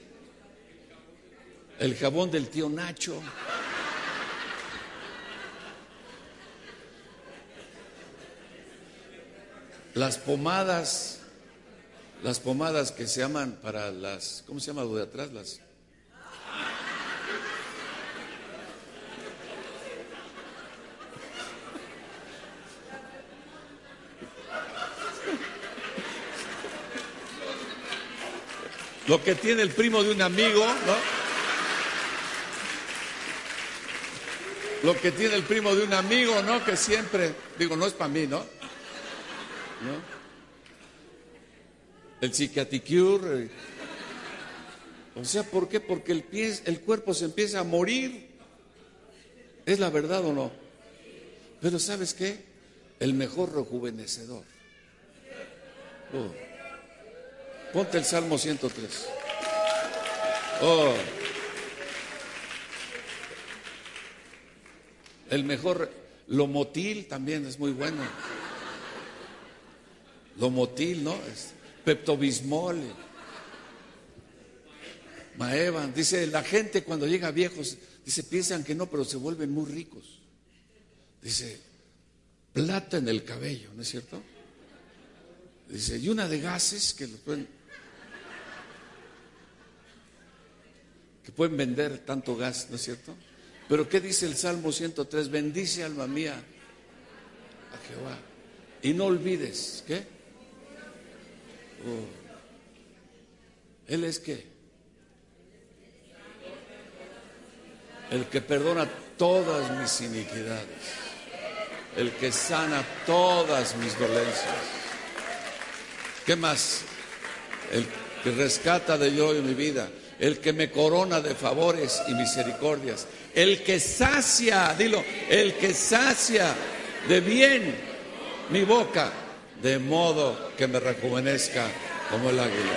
El jabón del tío Nacho. Las pomadas, las pomadas que se llaman para las, ¿cómo se llama lo de atrás? Las Lo que tiene el primo de un amigo, ¿no? Lo que tiene el primo de un amigo, ¿no? Que siempre, digo, no es para mí, ¿no? El psiquiatricure. Eh. O sea, ¿por qué? Porque el, pie, el cuerpo se empieza a morir. ¿Es la verdad o no? Pero ¿sabes qué? El mejor rejuvenecedor. Oh. Ponte el Salmo 103. Oh. El mejor, Lomotil también es muy bueno. Lomotil, ¿no? Es Peptobismol. Maevan. Dice, la gente cuando llega viejos, dice, piensan que no, pero se vuelven muy ricos. Dice, plata en el cabello, ¿no es cierto? Dice, y una de gases que los pueden que pueden vender tanto gas, ¿no es cierto? Pero ¿qué dice el Salmo 103? Bendice alma mía a Jehová. Y no olvides, ¿qué? Oh. Él es qué? El que perdona todas mis iniquidades. El que sana todas mis dolencias. ¿Qué más? El que rescata de yo y mi vida el que me corona de favores y misericordias, el que sacia, dilo, el que sacia de bien mi boca, de modo que me rejuvenezca como el águila.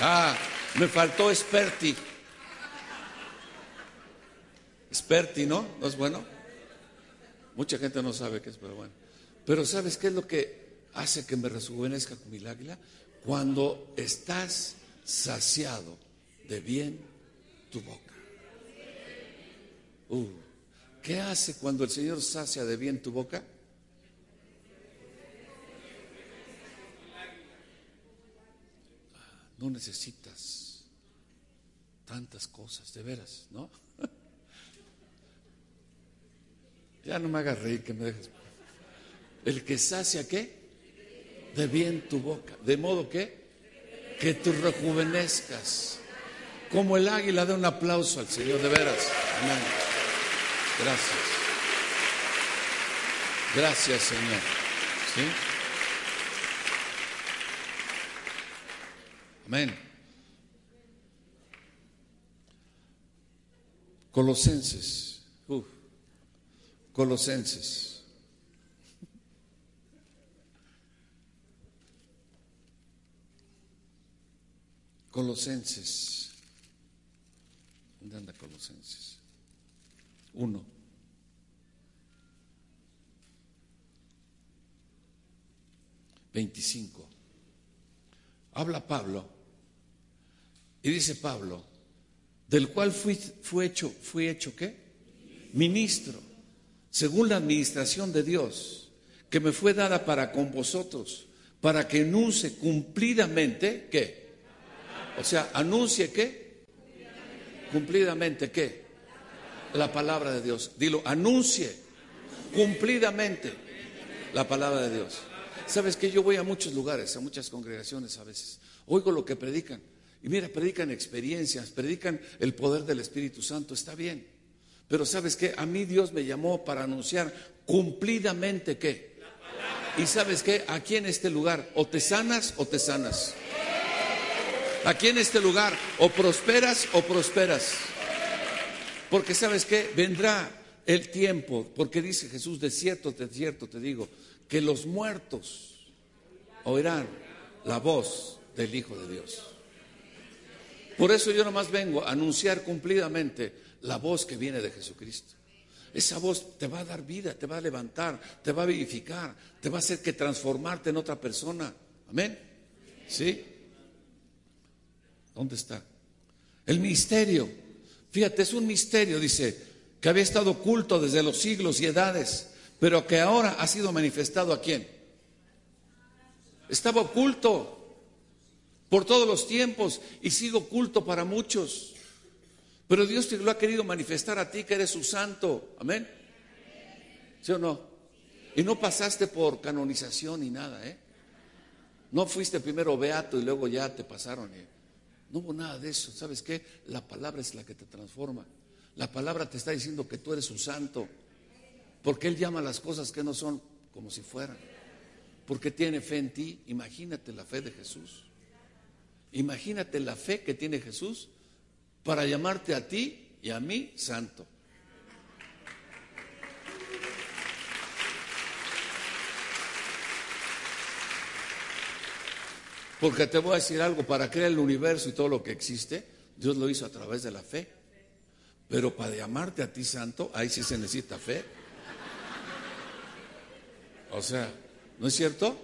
Ah, me faltó Sperti. Sperti, ¿no? ¿No es bueno? Mucha gente no sabe qué es, pero bueno. Pero ¿sabes qué es lo que hace que me rejuvenezca con mi águila? Cuando estás saciado de bien tu boca. Uh, ¿Qué hace cuando el Señor sacia de bien tu boca? no necesitas tantas cosas, de veras, ¿no? ya no me hagas reír que me dejes. El que sacia qué? De bien tu boca. De modo que que tú rejuvenezcas. Como el águila de un aplauso al Señor, de veras. Amén. Gracias. Gracias, Señor. ¿Sí? Amén. Colosenses. Colosenses. Colosenses. ¿Dónde anda Colosenses? Uno. Veinticinco. Habla Pablo y dice Pablo, del cual fui, fue hecho, fui hecho qué? Ministro, según la administración de Dios, que me fue dada para con vosotros, para que anuncie cumplidamente qué? O sea, anuncie qué? Cumplidamente qué? La palabra de Dios. Dilo, anuncie cumplidamente la palabra de Dios. Sabes que yo voy a muchos lugares, a muchas congregaciones a veces. Oigo lo que predican y mira, predican experiencias, predican el poder del Espíritu Santo, está bien. Pero sabes qué, a mí Dios me llamó para anunciar cumplidamente qué. Y sabes qué, aquí en este lugar, o te sanas o te sanas. Aquí en este lugar, o prosperas o prosperas. Porque sabes qué, vendrá el tiempo, porque dice Jesús, de cierto, de cierto te digo, que los muertos oirán la voz del Hijo de Dios. Por eso yo nomás vengo a anunciar cumplidamente la voz que viene de Jesucristo. Esa voz te va a dar vida, te va a levantar, te va a vivificar, te va a hacer que transformarte en otra persona. Amén. ¿Sí? ¿Dónde está? El misterio. Fíjate, es un misterio, dice, que había estado oculto desde los siglos y edades, pero que ahora ha sido manifestado a quién. Estaba oculto, por todos los tiempos y sigo oculto para muchos. Pero Dios te lo ha querido manifestar a ti que eres su santo. Amén. ¿Sí o no? Y no pasaste por canonización ni nada, ¿eh? No fuiste primero beato y luego ya te pasaron. ¿eh? No hubo nada de eso. ¿Sabes qué? La palabra es la que te transforma. La palabra te está diciendo que tú eres su santo. Porque Él llama las cosas que no son como si fueran. Porque tiene fe en ti. Imagínate la fe de Jesús. Imagínate la fe que tiene Jesús para llamarte a ti y a mí santo. Porque te voy a decir algo, para crear el universo y todo lo que existe, Dios lo hizo a través de la fe. Pero para llamarte a ti santo, ahí sí se necesita fe. O sea, ¿no es cierto?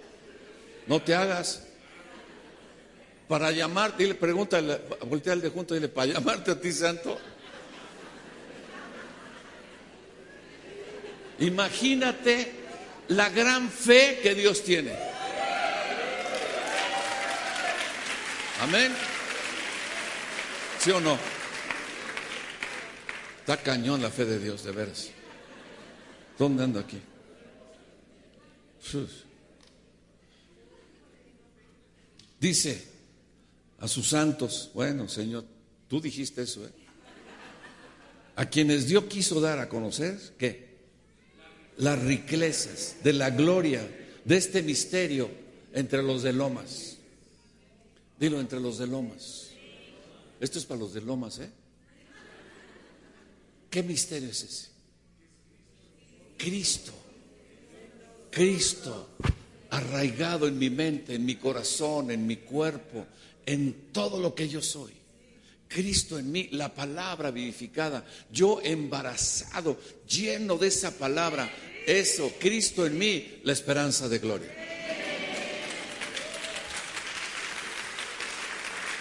No te hagas. Para llamarte, dile, pregúntale, voltea al de junto dile, para llamarte a ti santo. Imagínate la gran fe que Dios tiene. Amén. ¿Sí o no? Está cañón la fe de Dios, de veras. ¿Dónde ando aquí? Dice, a sus santos. Bueno, Señor, tú dijiste eso, ¿eh? A quienes Dios quiso dar a conocer, ¿qué? Las riquezas de la gloria de este misterio entre los de Lomas. Dilo, entre los de Lomas. Esto es para los de Lomas, ¿eh? ¿Qué misterio es ese? Cristo. Cristo arraigado en mi mente, en mi corazón, en mi cuerpo, en todo lo que yo soy. Cristo en mí, la palabra vivificada, yo embarazado, lleno de esa palabra, eso, Cristo en mí, la esperanza de gloria.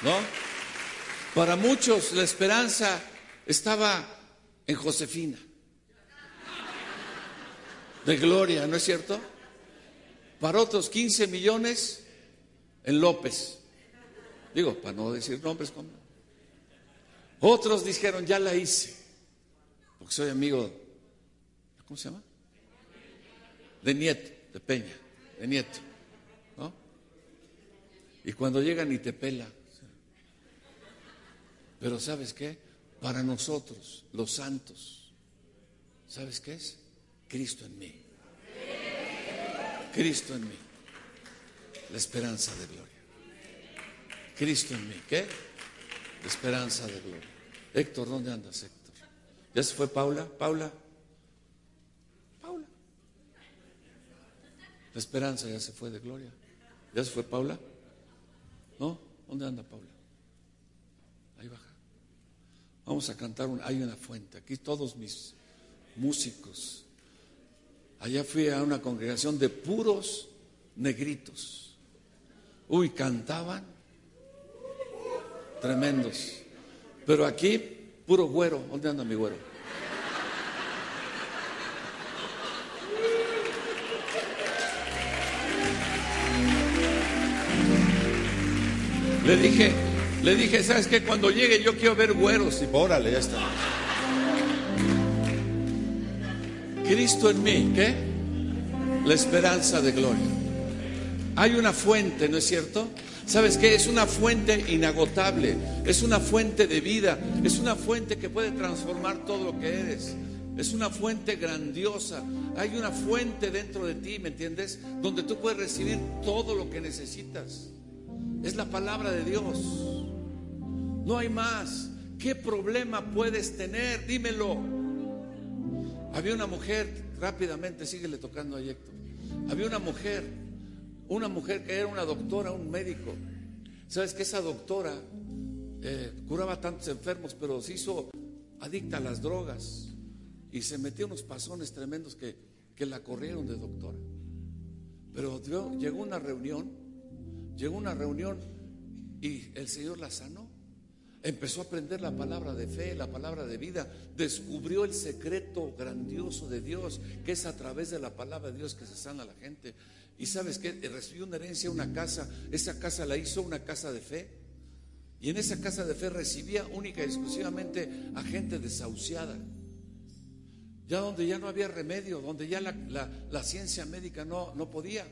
¿No? Para muchos la esperanza estaba en Josefina. De gloria, ¿no es cierto? Para otros 15 millones en López. Digo, para no decir nombres. como Otros dijeron, ya la hice. Porque soy amigo, ¿cómo se llama? De Nieto, de Peña, de Nieto. ¿no? Y cuando llegan y te pela. Pero ¿sabes qué? Para nosotros, los santos, ¿sabes qué es? Cristo en mí. Cristo en mí. La esperanza de gloria. Cristo en mí. ¿Qué? La esperanza de gloria. Héctor, ¿dónde andas, Héctor? ¿Ya se fue Paula? Paula. Paula. La esperanza ya se fue de gloria. ¿Ya se fue Paula? ¿No? ¿Dónde anda Paula? Ahí baja. Vamos a cantar, un, hay una fuente. Aquí todos mis músicos Allá fui a una congregación de puros negritos. Uy, cantaban tremendos. Pero aquí, puro güero. ¿Dónde anda mi güero? Le dije, le dije, ¿sabes qué? Cuando llegue yo quiero ver güeros. Y órale, ya está. Cristo en mí, ¿qué? La esperanza de gloria. Hay una fuente, ¿no es cierto? ¿Sabes qué? Es una fuente inagotable, es una fuente de vida, es una fuente que puede transformar todo lo que eres. Es una fuente grandiosa. Hay una fuente dentro de ti, ¿me entiendes? Donde tú puedes recibir todo lo que necesitas. Es la palabra de Dios. No hay más. ¿Qué problema puedes tener? Dímelo. Había una mujer, rápidamente, síguele tocando a Héctor. Había una mujer, una mujer que era una doctora, un médico. ¿Sabes que esa doctora eh, curaba tantos enfermos, pero se hizo adicta a las drogas y se metió unos pasones tremendos que, que la corrieron de doctora? Pero llegó una reunión, llegó una reunión y el Señor la sanó. Empezó a aprender la palabra de fe, la palabra de vida. Descubrió el secreto grandioso de Dios, que es a través de la palabra de Dios que se sana a la gente. Y sabes que recibió una herencia, una casa. Esa casa la hizo una casa de fe. Y en esa casa de fe recibía única y exclusivamente a gente desahuciada. Ya donde ya no había remedio, donde ya la, ciencia médica no, no podía.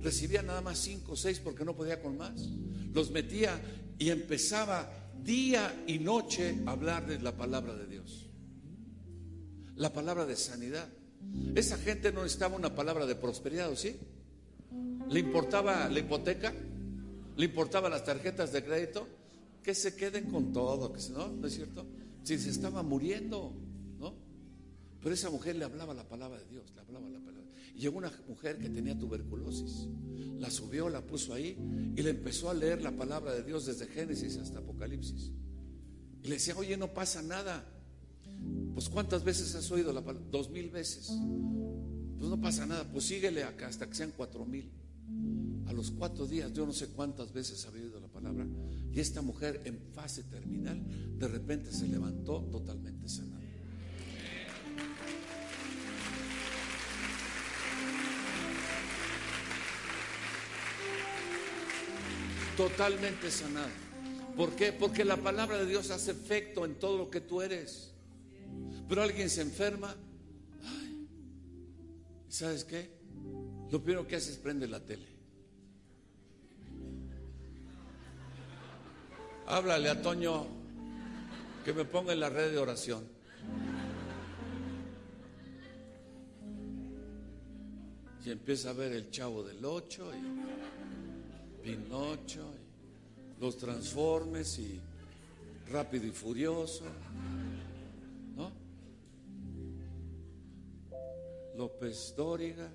Recibía nada más cinco o seis porque no podía con más. Los metía y empezaba día y noche hablar de la palabra de Dios. La palabra de sanidad. Esa gente no necesitaba una palabra de prosperidad, sí? ¿Le importaba la hipoteca? ¿Le importaban las tarjetas de crédito? Que se queden con todo, que ¿no? ¿No es cierto? Si se estaba muriendo, ¿no? Pero esa mujer le hablaba la palabra de Dios, le hablaba la palabra. Llegó una mujer que tenía tuberculosis la subió, la puso ahí y le empezó a leer la palabra de Dios desde Génesis hasta Apocalipsis. Y le decía, oye, no pasa nada. Pues ¿cuántas veces has oído la palabra? Dos mil veces. Pues no pasa nada, pues síguele acá hasta que sean cuatro mil. A los cuatro días, yo no sé cuántas veces había oído la palabra. Y esta mujer en fase terminal, de repente se levantó totalmente sanada. Totalmente sanado. ¿Por qué? Porque la palabra de Dios hace efecto en todo lo que tú eres. Pero alguien se enferma. ¿Sabes qué? Lo primero que hace es prende la tele. Háblale a Toño que me ponga en la red de oración. Y empieza a ver el chavo del 8 y Pinocho, y los transformes y rápido y furioso. ¿No? López Dóriga.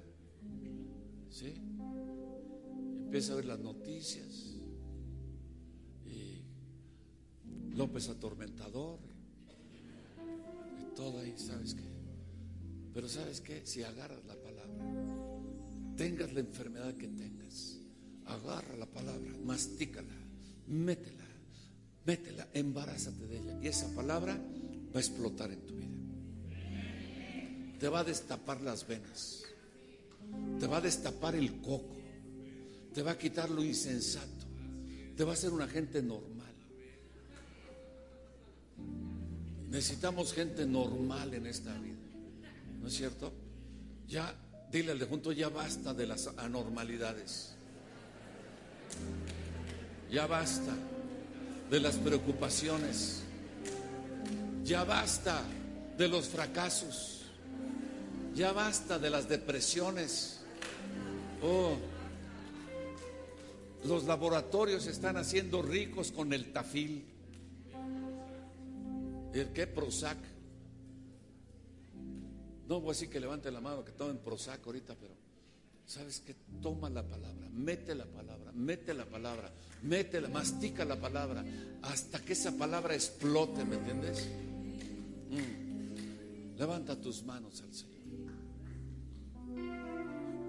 ¿Sí? Empieza a ver las noticias. Y López Atormentador. Y todo ahí, ¿sabes qué? Pero ¿sabes qué? Si agarras la palabra, tengas la enfermedad que tengas, agarra la palabra, mastícala, métela, métela, embarázate de ella. Y esa palabra va a explotar en tu vida. Te va a destapar las venas. Te va a destapar el coco. Te va a quitar lo insensato. Te va a hacer una gente normal. Necesitamos gente normal en esta vida. ¿No es cierto? Ya, dile al de junto, ya basta de las anormalidades. Ya basta de las preocupaciones. Ya basta de los fracasos. Ya basta de las depresiones. Oh, los laboratorios están haciendo ricos con el tafil. ¿El qué? Prozac. No voy a decir que levante la mano, que tomen Prozac ahorita, pero ¿sabes qué? Toma la palabra, mete la palabra, mete la palabra, métela, mastica la palabra, hasta que esa palabra explote, ¿me entiendes? Mm. Levanta tus manos al Señor.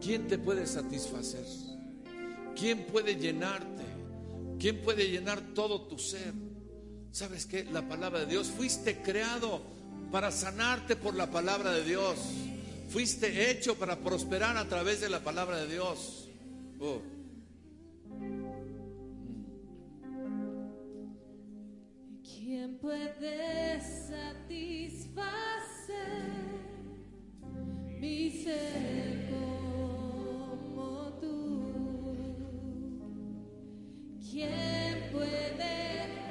¿Quién te puede satisfacer? ¿Quién puede llenarte? ¿Quién puede llenar todo tu ser? ¿Sabes qué? La palabra de Dios. Fuiste creado para sanarte por la palabra de Dios. Fuiste hecho para prosperar a través de la palabra de Dios. Oh.
¿Quién puede satisfacer mi ser como tú? ¿Quién puede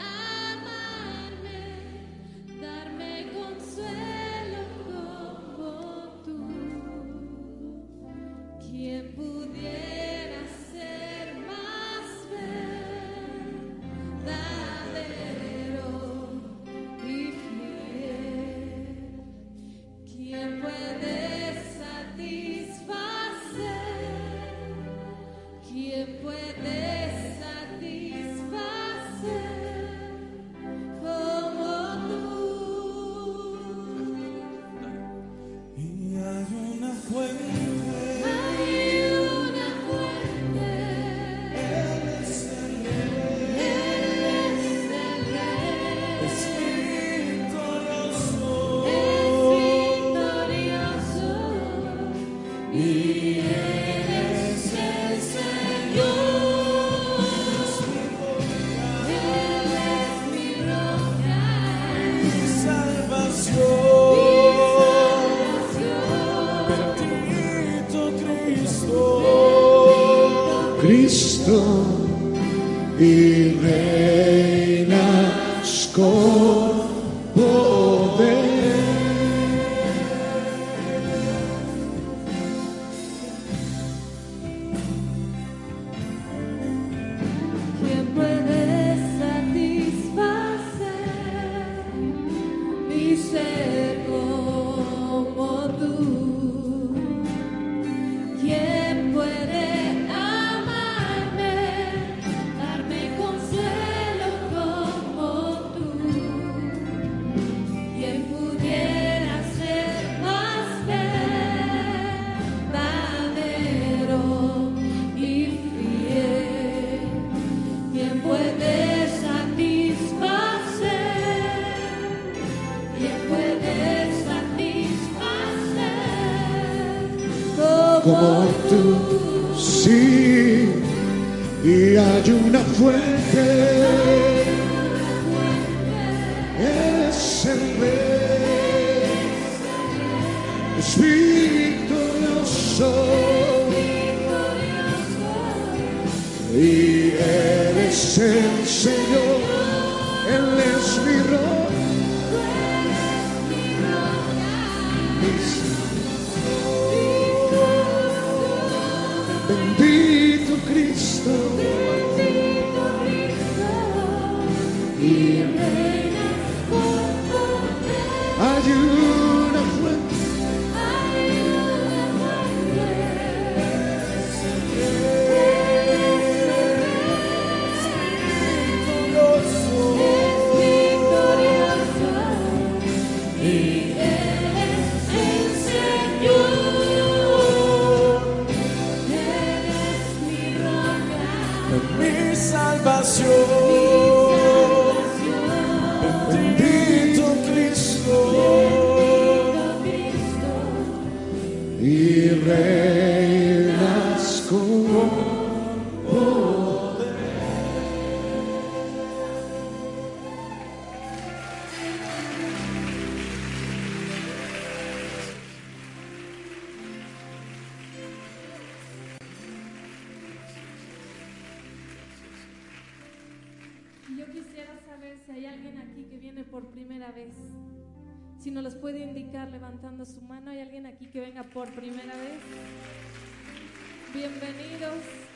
como tú,
sí, y hay una fuente, es el Rey, es victorioso, y Él es el Señor, Él es mi
puede indicar levantando su mano? ¿Hay alguien aquí que venga por primera vez? Bienvenidos.